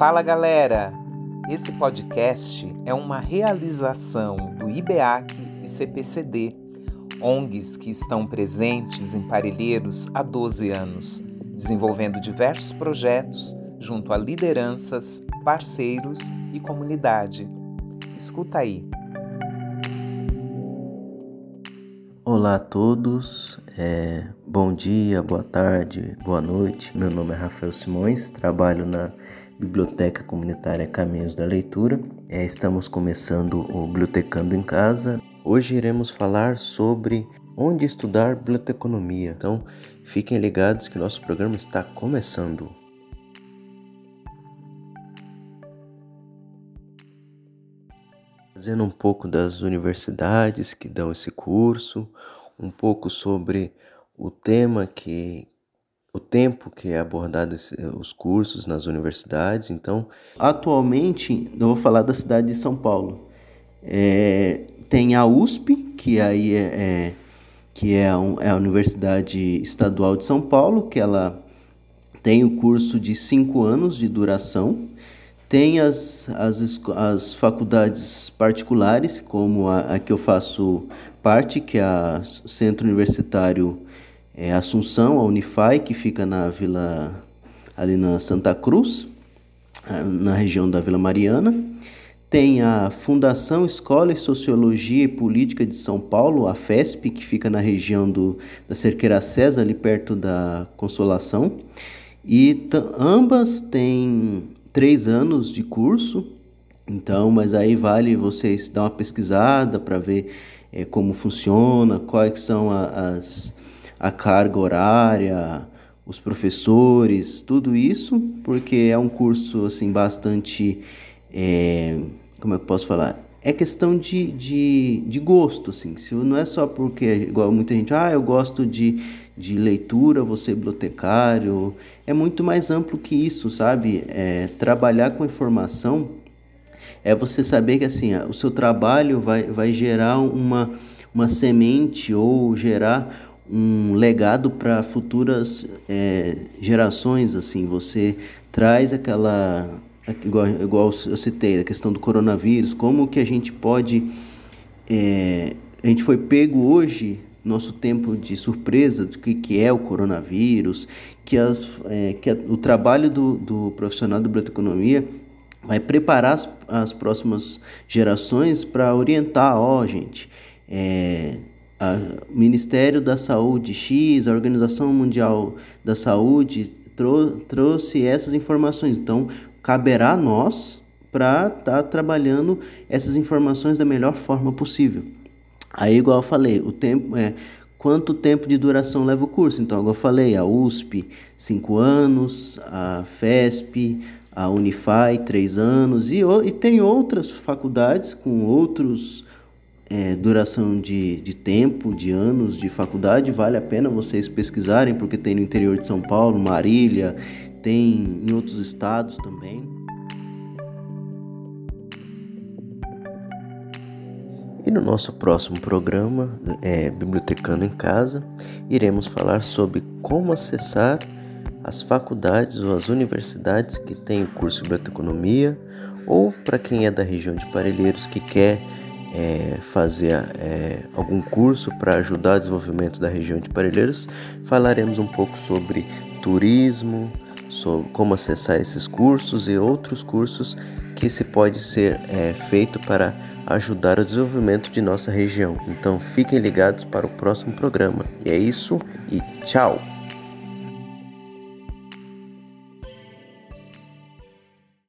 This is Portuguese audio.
Fala galera! Esse podcast é uma realização do IBEAC e CPCD, ONGs que estão presentes em Parelheiros há 12 anos, desenvolvendo diversos projetos junto a lideranças, parceiros e comunidade. Escuta aí. Olá a todos, é, bom dia, boa tarde, boa noite. Meu nome é Rafael Simões, trabalho na Biblioteca Comunitária Caminhos da Leitura. É, estamos começando o Bibliotecando em Casa. Hoje iremos falar sobre onde estudar biblioteconomia. Então, fiquem ligados que nosso programa está começando. Fazendo um pouco das universidades que dão esse curso, um pouco sobre o tema que, o tempo que é abordado esse, os cursos nas universidades. Então, atualmente, eu vou falar da cidade de São Paulo. É, tem a USP, que aí é, é que é, um, é, a Universidade Estadual de São Paulo, que ela tem o curso de cinco anos de duração. Tem as, as, as faculdades particulares, como a, a que eu faço parte, que é o Centro Universitário é, Assunção, a Unify, que fica na Vila, ali na Santa Cruz, na região da Vila Mariana. Tem a Fundação Escola de Sociologia e Política de São Paulo, a FESP, que fica na região do, da Cerqueira César, ali perto da Consolação. E ambas têm três anos de curso, então, mas aí vale vocês dar uma pesquisada para ver é, como funciona, quais são a, as, a carga horária, os professores, tudo isso, porque é um curso assim bastante, é, como é que eu posso falar? É questão de, de, de gosto, assim. Se não é só porque, igual muita gente, ah, eu gosto de, de leitura, vou ser bibliotecário. É muito mais amplo que isso, sabe? É, trabalhar com informação é você saber que assim, o seu trabalho vai, vai gerar uma, uma semente ou gerar um legado para futuras é, gerações assim você traz aquela igual, igual eu citei a questão do coronavírus como que a gente pode é, a gente foi pego hoje nosso tempo de surpresa do que, que é o coronavírus que, as, é, que a, o trabalho do, do profissional da biblioteconomia vai preparar as, as próximas gerações para orientar ó gente é, o Ministério da Saúde X, a Organização Mundial da Saúde trou trouxe essas informações. Então, caberá a nós para estar tá trabalhando essas informações da melhor forma possível. Aí, igual eu falei, o tempo é quanto tempo de duração leva o curso. Então, igual eu falei, a USP, cinco anos, a FESP, a Unify, três anos, e, e tem outras faculdades com outros é, duração de, de tempo, de anos de faculdade, vale a pena vocês pesquisarem, porque tem no interior de São Paulo, Marília, tem em outros estados também. E no nosso próximo programa, é, Bibliotecando em Casa, iremos falar sobre como acessar as faculdades ou as universidades que têm o curso de biblioteconomia, ou para quem é da região de Parelheiros que quer é, fazer é, algum curso para ajudar o desenvolvimento da região de Parelheiros, falaremos um pouco sobre turismo, sobre como acessar esses cursos e outros cursos que se pode ser é, feito para ajudar o desenvolvimento de nossa região. Então fiquem ligados para o próximo programa. E é isso e tchau!